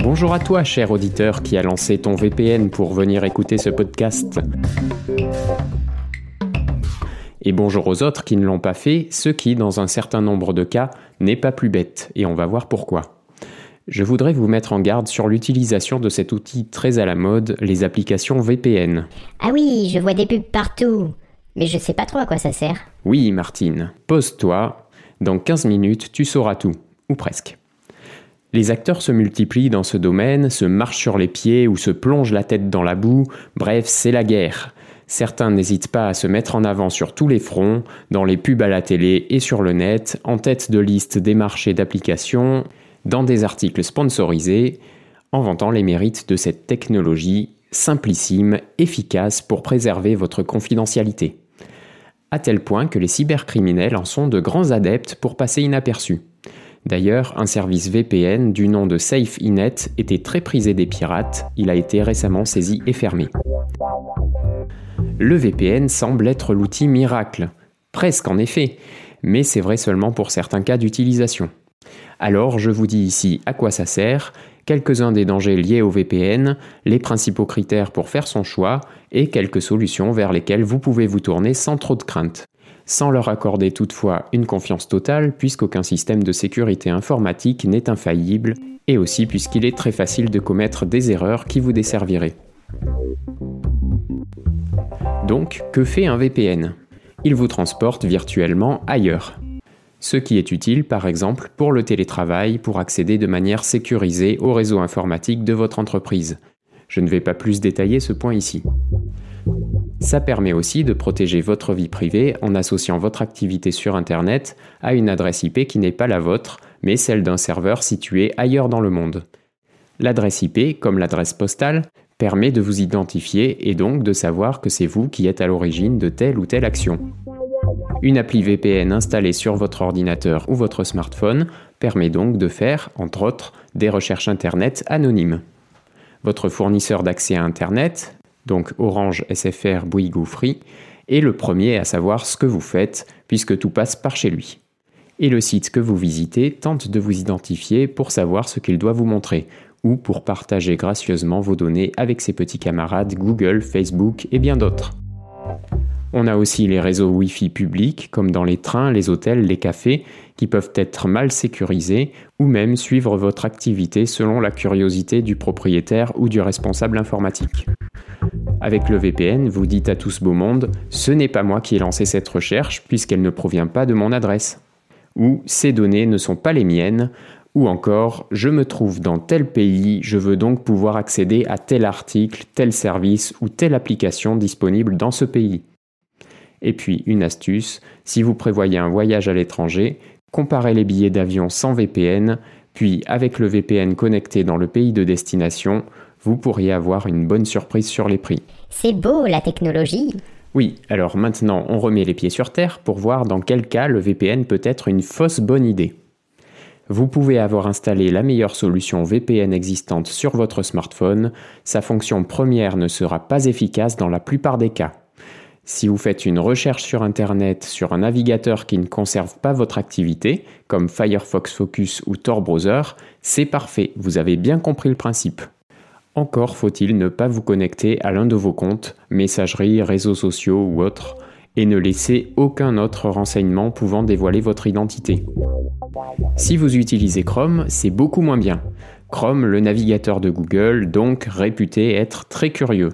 Bonjour à toi, cher auditeur qui a lancé ton VPN pour venir écouter ce podcast. Et bonjour aux autres qui ne l'ont pas fait, ce qui, dans un certain nombre de cas, n'est pas plus bête, et on va voir pourquoi. Je voudrais vous mettre en garde sur l'utilisation de cet outil très à la mode, les applications VPN. Ah oui, je vois des pubs partout. Mais je sais pas trop à quoi ça sert. Oui, Martine, pose-toi. Dans 15 minutes, tu sauras tout. Ou presque. Les acteurs se multiplient dans ce domaine, se marchent sur les pieds ou se plongent la tête dans la boue. Bref, c'est la guerre. Certains n'hésitent pas à se mettre en avant sur tous les fronts, dans les pubs à la télé et sur le net, en tête de liste des marchés d'applications, dans des articles sponsorisés, en vantant les mérites de cette technologie simplissime, efficace pour préserver votre confidentialité. À tel point que les cybercriminels en sont de grands adeptes pour passer inaperçus. D'ailleurs, un service VPN du nom de SafeInet était très prisé des pirates, il a été récemment saisi et fermé. Le VPN semble être l'outil miracle. Presque en effet, mais c'est vrai seulement pour certains cas d'utilisation. Alors je vous dis ici à quoi ça sert, quelques-uns des dangers liés au VPN, les principaux critères pour faire son choix et quelques solutions vers lesquelles vous pouvez vous tourner sans trop de crainte. Sans leur accorder toutefois une confiance totale puisqu'aucun système de sécurité informatique n'est infaillible et aussi puisqu'il est très facile de commettre des erreurs qui vous desserviraient. Donc, que fait un VPN Il vous transporte virtuellement ailleurs. Ce qui est utile par exemple pour le télétravail pour accéder de manière sécurisée au réseau informatique de votre entreprise. Je ne vais pas plus détailler ce point ici. Ça permet aussi de protéger votre vie privée en associant votre activité sur Internet à une adresse IP qui n'est pas la vôtre, mais celle d'un serveur situé ailleurs dans le monde. L'adresse IP, comme l'adresse postale, permet de vous identifier et donc de savoir que c'est vous qui êtes à l'origine de telle ou telle action. Une appli VPN installée sur votre ordinateur ou votre smartphone permet donc de faire, entre autres, des recherches Internet anonymes. Votre fournisseur d'accès à Internet, donc Orange, SFR, Bouygues ou Free, est le premier à savoir ce que vous faites puisque tout passe par chez lui. Et le site que vous visitez tente de vous identifier pour savoir ce qu'il doit vous montrer, ou pour partager gracieusement vos données avec ses petits camarades Google, Facebook et bien d'autres. On a aussi les réseaux Wi-Fi publics, comme dans les trains, les hôtels, les cafés, qui peuvent être mal sécurisés ou même suivre votre activité selon la curiosité du propriétaire ou du responsable informatique. Avec le VPN, vous dites à tout ce beau monde Ce n'est pas moi qui ai lancé cette recherche puisqu'elle ne provient pas de mon adresse. Ou Ces données ne sont pas les miennes, ou encore, je me trouve dans tel pays, je veux donc pouvoir accéder à tel article, tel service ou telle application disponible dans ce pays. Et puis, une astuce, si vous prévoyez un voyage à l'étranger, comparez les billets d'avion sans VPN, puis avec le VPN connecté dans le pays de destination, vous pourriez avoir une bonne surprise sur les prix. C'est beau la technologie. Oui, alors maintenant on remet les pieds sur terre pour voir dans quel cas le VPN peut être une fausse bonne idée. Vous pouvez avoir installé la meilleure solution VPN existante sur votre smartphone, sa fonction première ne sera pas efficace dans la plupart des cas. Si vous faites une recherche sur Internet sur un navigateur qui ne conserve pas votre activité, comme Firefox Focus ou Tor Browser, c'est parfait, vous avez bien compris le principe. Encore faut-il ne pas vous connecter à l'un de vos comptes, messagerie, réseaux sociaux ou autres, et ne laisser aucun autre renseignement pouvant dévoiler votre identité. Si vous utilisez Chrome, c'est beaucoup moins bien. Chrome, le navigateur de Google, donc réputé être très curieux.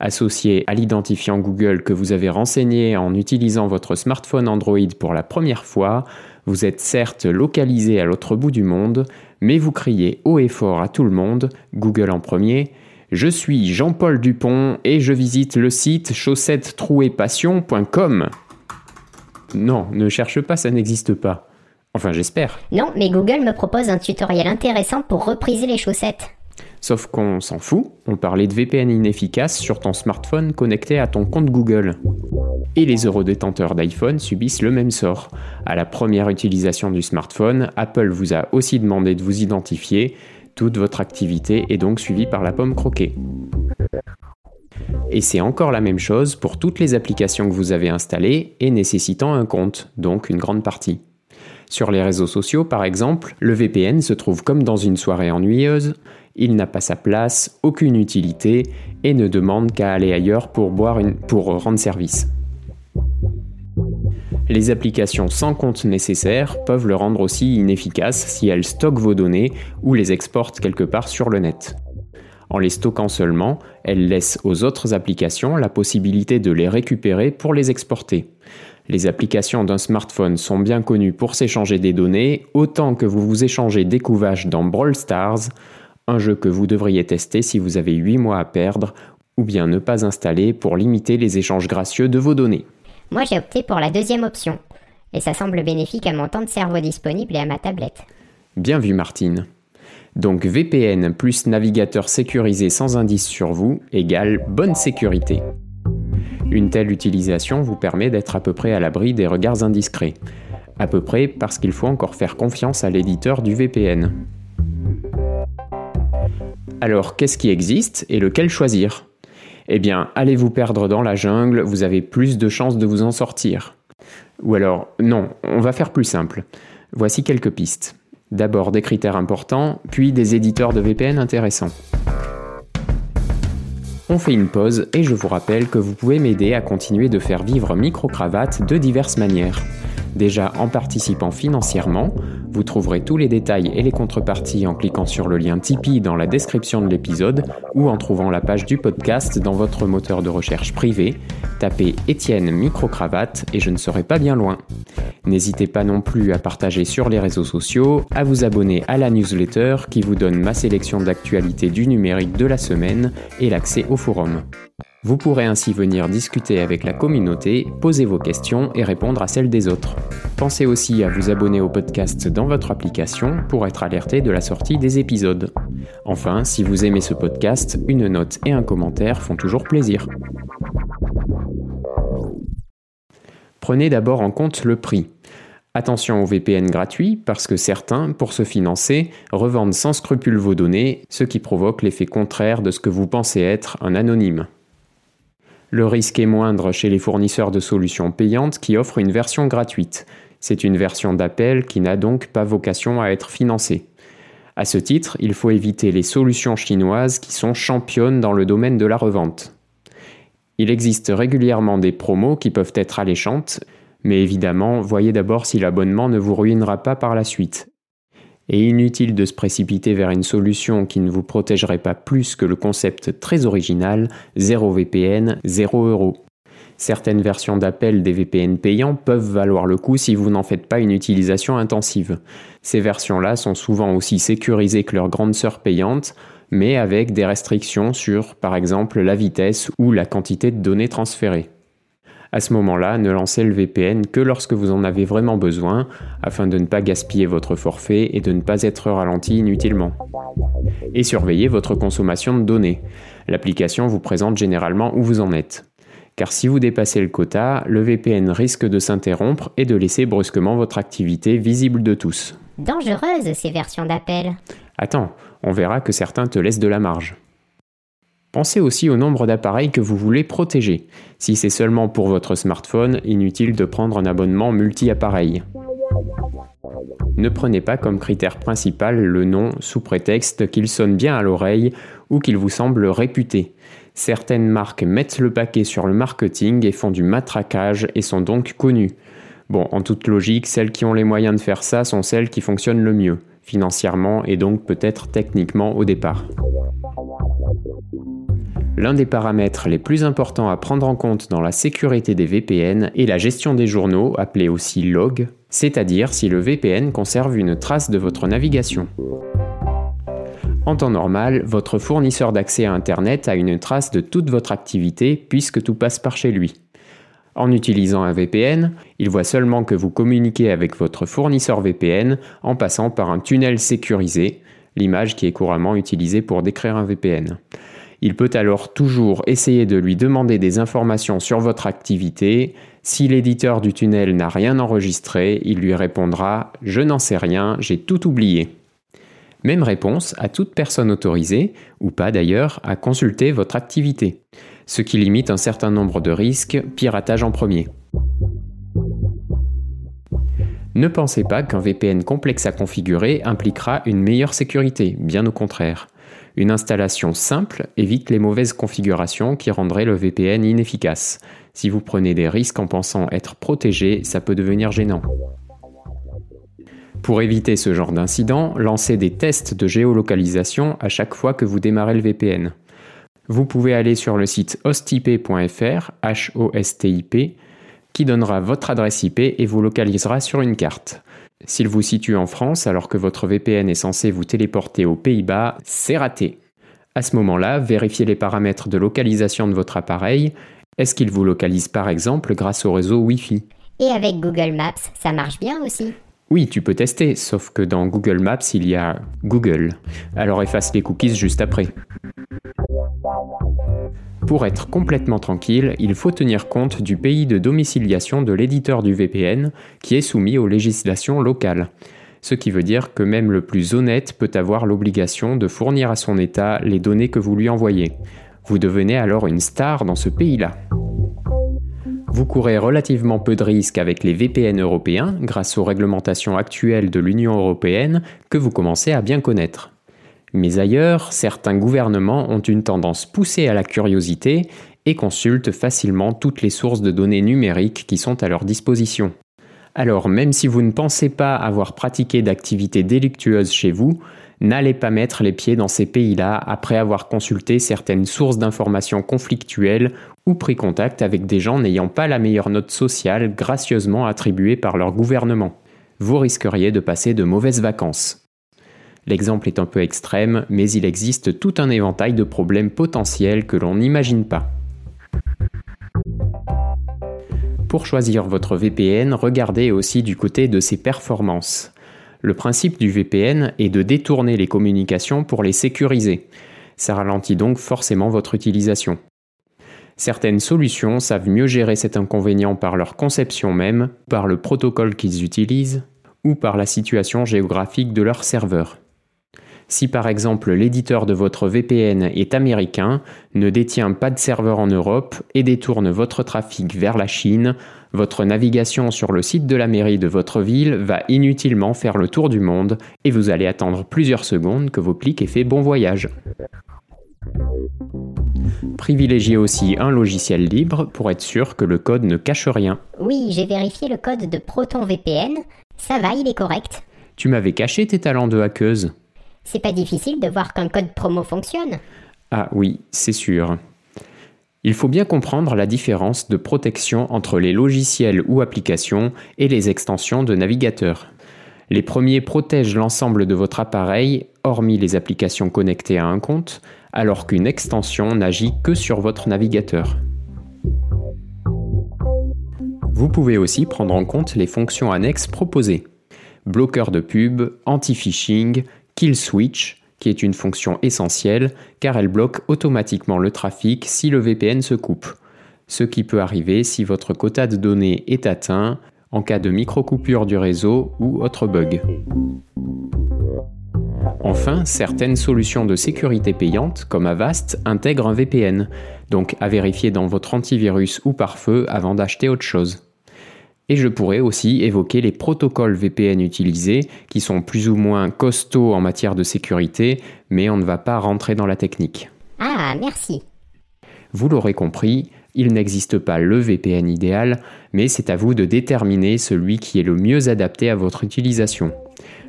Associé à l'identifiant Google que vous avez renseigné en utilisant votre smartphone Android pour la première fois, vous êtes certes localisé à l'autre bout du monde, mais vous criez haut et fort à tout le monde, Google en premier, je suis Jean-Paul Dupont et je visite le site chaussettes-trouées-passion.com. Non, ne cherche pas, ça n'existe pas. Enfin, j'espère. Non, mais Google me propose un tutoriel intéressant pour repriser les chaussettes. Sauf qu'on s'en fout, on parlait de VPN inefficace sur ton smartphone connecté à ton compte Google. Et les heureux détenteurs d'iPhone subissent le même sort. À la première utilisation du smartphone, Apple vous a aussi demandé de vous identifier, toute votre activité est donc suivie par la pomme croquée. Et c'est encore la même chose pour toutes les applications que vous avez installées et nécessitant un compte, donc une grande partie. Sur les réseaux sociaux, par exemple, le VPN se trouve comme dans une soirée ennuyeuse, il n'a pas sa place, aucune utilité et ne demande qu'à aller ailleurs pour, rendre service. Les applications sans compte nécessaire peuvent le rendre aussi inefficace si elles stockent vos données ou les exportent quelque part sur le net. En les stockant seulement, elles laissent aux autres applications la possibilité de les récupérer pour les exporter. Les applications d'un smartphone sont bien connues pour s'échanger des données, autant que vous vous échangez des couvages dans Brawl Stars, un jeu que vous devriez tester si vous avez 8 mois à perdre, ou bien ne pas installer pour limiter les échanges gracieux de vos données. Moi j'ai opté pour la deuxième option, et ça semble bénéfique à mon temps de cerveau disponible et à ma tablette. Bien vu Martine. Donc VPN plus navigateur sécurisé sans indice sur vous égale bonne sécurité. Une telle utilisation vous permet d'être à peu près à l'abri des regards indiscrets. À peu près parce qu'il faut encore faire confiance à l'éditeur du VPN. Alors qu'est-ce qui existe et lequel choisir? Eh bien, allez vous perdre dans la jungle, vous avez plus de chances de vous en sortir. Ou alors, non, on va faire plus simple. Voici quelques pistes. D'abord des critères importants, puis des éditeurs de VPN intéressants. On fait une pause et je vous rappelle que vous pouvez m'aider à continuer de faire vivre Microcravate de diverses manières. Déjà en participant financièrement, vous trouverez tous les détails et les contreparties en cliquant sur le lien Tipeee dans la description de l'épisode ou en trouvant la page du podcast dans votre moteur de recherche privé. Tapez Étienne Microcravate et je ne serai pas bien loin. N'hésitez pas non plus à partager sur les réseaux sociaux, à vous abonner à la newsletter qui vous donne ma sélection d'actualités du numérique de la semaine et l'accès au forum. Vous pourrez ainsi venir discuter avec la communauté, poser vos questions et répondre à celles des autres. Pensez aussi à vous abonner au podcast dans votre application pour être alerté de la sortie des épisodes. Enfin, si vous aimez ce podcast, une note et un commentaire font toujours plaisir. Prenez d'abord en compte le prix. Attention aux VPN gratuits parce que certains, pour se financer, revendent sans scrupule vos données, ce qui provoque l'effet contraire de ce que vous pensez être un anonyme. Le risque est moindre chez les fournisseurs de solutions payantes qui offrent une version gratuite. C'est une version d'appel qui n'a donc pas vocation à être financée. À ce titre, il faut éviter les solutions chinoises qui sont championnes dans le domaine de la revente. Il existe régulièrement des promos qui peuvent être alléchantes, mais évidemment, voyez d'abord si l'abonnement ne vous ruinera pas par la suite et inutile de se précipiter vers une solution qui ne vous protégerait pas plus que le concept très original 0 VPN, 0 euros. Certaines versions d'appel des VPN payants peuvent valoir le coup si vous n'en faites pas une utilisation intensive. Ces versions-là sont souvent aussi sécurisées que leurs grandes sœurs payantes, mais avec des restrictions sur, par exemple, la vitesse ou la quantité de données transférées. À ce moment-là, ne lancez le VPN que lorsque vous en avez vraiment besoin, afin de ne pas gaspiller votre forfait et de ne pas être ralenti inutilement. Et surveillez votre consommation de données. L'application vous présente généralement où vous en êtes. Car si vous dépassez le quota, le VPN risque de s'interrompre et de laisser brusquement votre activité visible de tous. Dangereuses ces versions d'appel. Attends, on verra que certains te laissent de la marge. Pensez aussi au nombre d'appareils que vous voulez protéger. Si c'est seulement pour votre smartphone, inutile de prendre un abonnement multi-appareil. Ne prenez pas comme critère principal le nom sous prétexte qu'il sonne bien à l'oreille ou qu'il vous semble réputé. Certaines marques mettent le paquet sur le marketing et font du matraquage et sont donc connues. Bon, en toute logique, celles qui ont les moyens de faire ça sont celles qui fonctionnent le mieux, financièrement et donc peut-être techniquement au départ. L'un des paramètres les plus importants à prendre en compte dans la sécurité des VPN est la gestion des journaux, appelée aussi log, c'est-à-dire si le VPN conserve une trace de votre navigation. En temps normal, votre fournisseur d'accès à Internet a une trace de toute votre activité puisque tout passe par chez lui. En utilisant un VPN, il voit seulement que vous communiquez avec votre fournisseur VPN en passant par un tunnel sécurisé, l'image qui est couramment utilisée pour décrire un VPN. Il peut alors toujours essayer de lui demander des informations sur votre activité. Si l'éditeur du tunnel n'a rien enregistré, il lui répondra ⁇ Je n'en sais rien, j'ai tout oublié ⁇ Même réponse à toute personne autorisée, ou pas d'ailleurs, à consulter votre activité, ce qui limite un certain nombre de risques, piratage en premier. Ne pensez pas qu'un VPN complexe à configurer impliquera une meilleure sécurité, bien au contraire. Une installation simple évite les mauvaises configurations qui rendraient le VPN inefficace. Si vous prenez des risques en pensant être protégé, ça peut devenir gênant. Pour éviter ce genre d'incident, lancez des tests de géolocalisation à chaque fois que vous démarrez le VPN. Vous pouvez aller sur le site hostip.fr, H-O-S-T-I-P, qui donnera votre adresse IP et vous localisera sur une carte. S'il vous situe en France alors que votre VPN est censé vous téléporter aux Pays-Bas, c'est raté. À ce moment-là, vérifiez les paramètres de localisation de votre appareil. Est-ce qu'il vous localise par exemple grâce au réseau Wi-Fi? Et avec Google Maps, ça marche bien aussi oui, tu peux tester, sauf que dans Google Maps, il y a Google. Alors efface les cookies juste après. Pour être complètement tranquille, il faut tenir compte du pays de domiciliation de l'éditeur du VPN qui est soumis aux législations locales. Ce qui veut dire que même le plus honnête peut avoir l'obligation de fournir à son État les données que vous lui envoyez. Vous devenez alors une star dans ce pays-là. Vous courez relativement peu de risques avec les VPN européens grâce aux réglementations actuelles de l'Union européenne que vous commencez à bien connaître. Mais ailleurs, certains gouvernements ont une tendance poussée à la curiosité et consultent facilement toutes les sources de données numériques qui sont à leur disposition. Alors même si vous ne pensez pas avoir pratiqué d'activités délictueuses chez vous, n'allez pas mettre les pieds dans ces pays-là après avoir consulté certaines sources d'informations conflictuelles ou pris contact avec des gens n'ayant pas la meilleure note sociale gracieusement attribuée par leur gouvernement. Vous risqueriez de passer de mauvaises vacances. L'exemple est un peu extrême, mais il existe tout un éventail de problèmes potentiels que l'on n'imagine pas. Pour choisir votre VPN, regardez aussi du côté de ses performances. Le principe du VPN est de détourner les communications pour les sécuriser. Ça ralentit donc forcément votre utilisation. Certaines solutions savent mieux gérer cet inconvénient par leur conception même, par le protocole qu'ils utilisent, ou par la situation géographique de leur serveur. Si par exemple l'éditeur de votre VPN est américain, ne détient pas de serveur en Europe et détourne votre trafic vers la Chine, votre navigation sur le site de la mairie de votre ville va inutilement faire le tour du monde et vous allez attendre plusieurs secondes que vos clics aient fait bon voyage. Privilégiez aussi un logiciel libre pour être sûr que le code ne cache rien. Oui, j'ai vérifié le code de ProtonVPN. Ça va, il est correct. Tu m'avais caché tes talents de hackeuse. C'est pas difficile de voir qu'un code promo fonctionne. Ah oui, c'est sûr. Il faut bien comprendre la différence de protection entre les logiciels ou applications et les extensions de navigateur. Les premiers protègent l'ensemble de votre appareil, hormis les applications connectées à un compte, alors qu'une extension n'agit que sur votre navigateur. Vous pouvez aussi prendre en compte les fonctions annexes proposées. Bloqueur de pub, anti-phishing, Kill Switch, qui est une fonction essentielle car elle bloque automatiquement le trafic si le VPN se coupe, ce qui peut arriver si votre quota de données est atteint en cas de micro-coupure du réseau ou autre bug. Enfin, certaines solutions de sécurité payantes, comme Avast, intègrent un VPN, donc à vérifier dans votre antivirus ou pare-feu avant d'acheter autre chose. Et je pourrais aussi évoquer les protocoles VPN utilisés, qui sont plus ou moins costauds en matière de sécurité, mais on ne va pas rentrer dans la technique. Ah, merci. Vous l'aurez compris, il n'existe pas le VPN idéal, mais c'est à vous de déterminer celui qui est le mieux adapté à votre utilisation.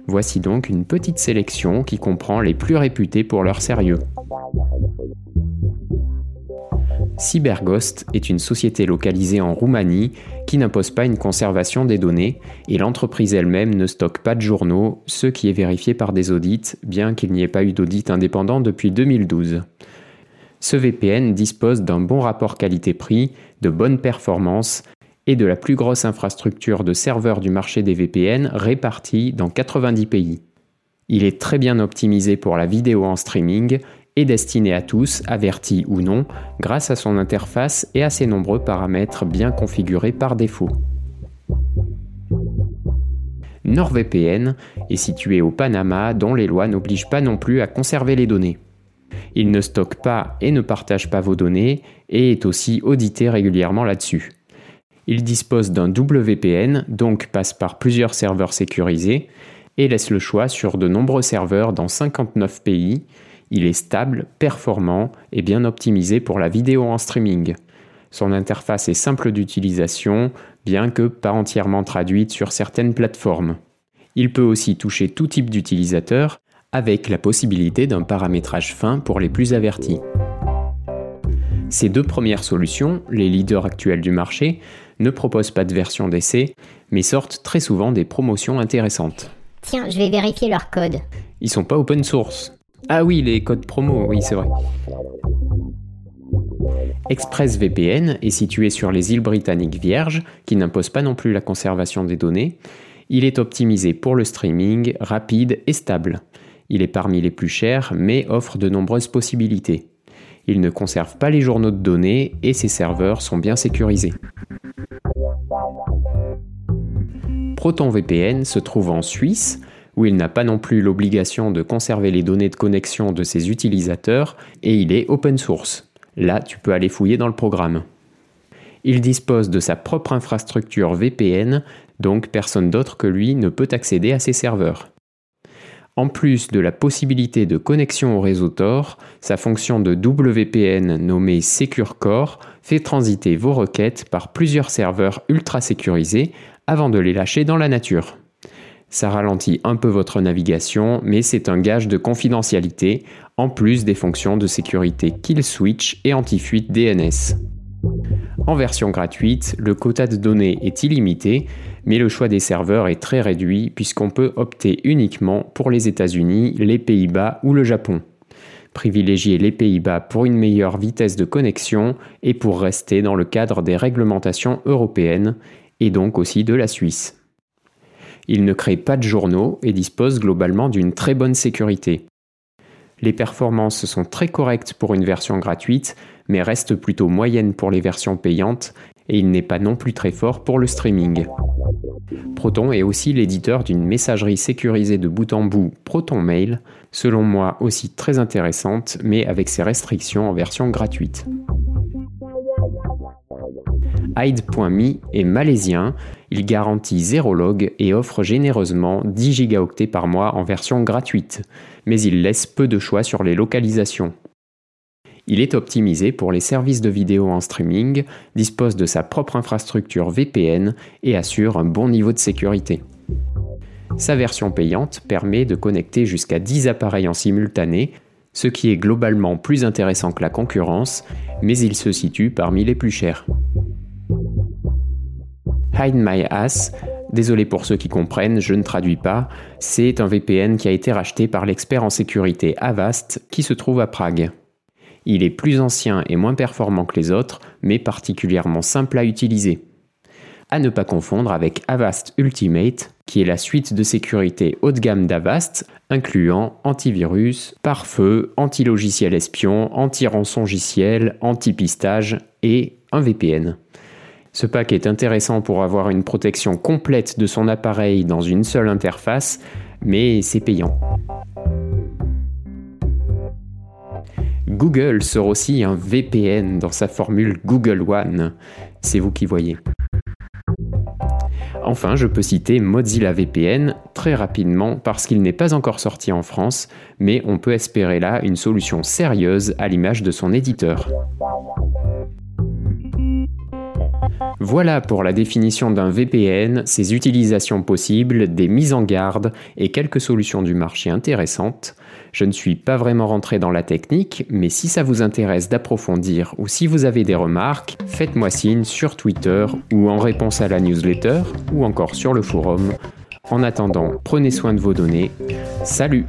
Voici donc une petite sélection qui comprend les plus réputés pour leur sérieux. CyberGhost est une société localisée en Roumanie qui n'impose pas une conservation des données et l'entreprise elle-même ne stocke pas de journaux, ce qui est vérifié par des audits, bien qu'il n'y ait pas eu d'audit indépendant depuis 2012. Ce VPN dispose d'un bon rapport qualité-prix, de bonnes performances et de la plus grosse infrastructure de serveurs du marché des VPN répartie dans 90 pays. Il est très bien optimisé pour la vidéo en streaming est destiné à tous, avertis ou non, grâce à son interface et à ses nombreux paramètres bien configurés par défaut. NordVPN est situé au Panama dont les lois n'obligent pas non plus à conserver les données. Il ne stocke pas et ne partage pas vos données et est aussi audité régulièrement là-dessus. Il dispose d'un double VPN, donc passe par plusieurs serveurs sécurisés, et laisse le choix sur de nombreux serveurs dans 59 pays. Il est stable, performant et bien optimisé pour la vidéo en streaming. Son interface est simple d'utilisation, bien que pas entièrement traduite sur certaines plateformes. Il peut aussi toucher tout type d'utilisateur, avec la possibilité d'un paramétrage fin pour les plus avertis. Ces deux premières solutions, les leaders actuels du marché, ne proposent pas de version d'essai, mais sortent très souvent des promotions intéressantes. Tiens, je vais vérifier leur code. Ils sont pas open source. Ah oui, les codes promo, oui, c'est vrai. ExpressVPN est situé sur les îles britanniques vierges, qui n'imposent pas non plus la conservation des données. Il est optimisé pour le streaming, rapide et stable. Il est parmi les plus chers, mais offre de nombreuses possibilités. Il ne conserve pas les journaux de données et ses serveurs sont bien sécurisés. ProtonVPN se trouve en Suisse, où il n'a pas non plus l'obligation de conserver les données de connexion de ses utilisateurs, et il est open source. Là, tu peux aller fouiller dans le programme. Il dispose de sa propre infrastructure VPN, donc personne d'autre que lui ne peut accéder à ses serveurs. En plus de la possibilité de connexion au réseau Tor, sa fonction de WPN nommée SecureCore fait transiter vos requêtes par plusieurs serveurs ultra sécurisés avant de les lâcher dans la nature. Ça ralentit un peu votre navigation, mais c'est un gage de confidentialité, en plus des fonctions de sécurité Kill Switch et anti-fuite DNS. En version gratuite, le quota de données est illimité, mais le choix des serveurs est très réduit puisqu'on peut opter uniquement pour les États-Unis, les Pays-Bas ou le Japon. Privilégiez les Pays-Bas pour une meilleure vitesse de connexion et pour rester dans le cadre des réglementations européennes et donc aussi de la Suisse. Il ne crée pas de journaux et dispose globalement d'une très bonne sécurité. Les performances sont très correctes pour une version gratuite, mais restent plutôt moyennes pour les versions payantes, et il n'est pas non plus très fort pour le streaming. Proton est aussi l'éditeur d'une messagerie sécurisée de bout en bout Proton Mail, selon moi aussi très intéressante, mais avec ses restrictions en version gratuite. Hide.me est malaisien, il garantit 0 log et offre généreusement 10 gigaoctets par mois en version gratuite, mais il laisse peu de choix sur les localisations. Il est optimisé pour les services de vidéo en streaming, dispose de sa propre infrastructure VPN et assure un bon niveau de sécurité. Sa version payante permet de connecter jusqu'à 10 appareils en simultané, ce qui est globalement plus intéressant que la concurrence, mais il se situe parmi les plus chers. Hide My désolé pour ceux qui comprennent, je ne traduis pas, c'est un VPN qui a été racheté par l'expert en sécurité Avast qui se trouve à Prague. Il est plus ancien et moins performant que les autres, mais particulièrement simple à utiliser. À ne pas confondre avec Avast Ultimate, qui est la suite de sécurité haut de gamme d'Avast, incluant antivirus, pare-feu, anti-logiciel espion, anti-rançongiciel, anti-pistage et un VPN. Ce pack est intéressant pour avoir une protection complète de son appareil dans une seule interface, mais c'est payant. Google sort aussi un VPN dans sa formule Google One. C'est vous qui voyez. Enfin, je peux citer Mozilla VPN très rapidement parce qu'il n'est pas encore sorti en France, mais on peut espérer là une solution sérieuse à l'image de son éditeur. Voilà pour la définition d'un VPN, ses utilisations possibles, des mises en garde et quelques solutions du marché intéressantes. Je ne suis pas vraiment rentré dans la technique, mais si ça vous intéresse d'approfondir ou si vous avez des remarques, faites-moi signe sur Twitter ou en réponse à la newsletter ou encore sur le forum. En attendant, prenez soin de vos données. Salut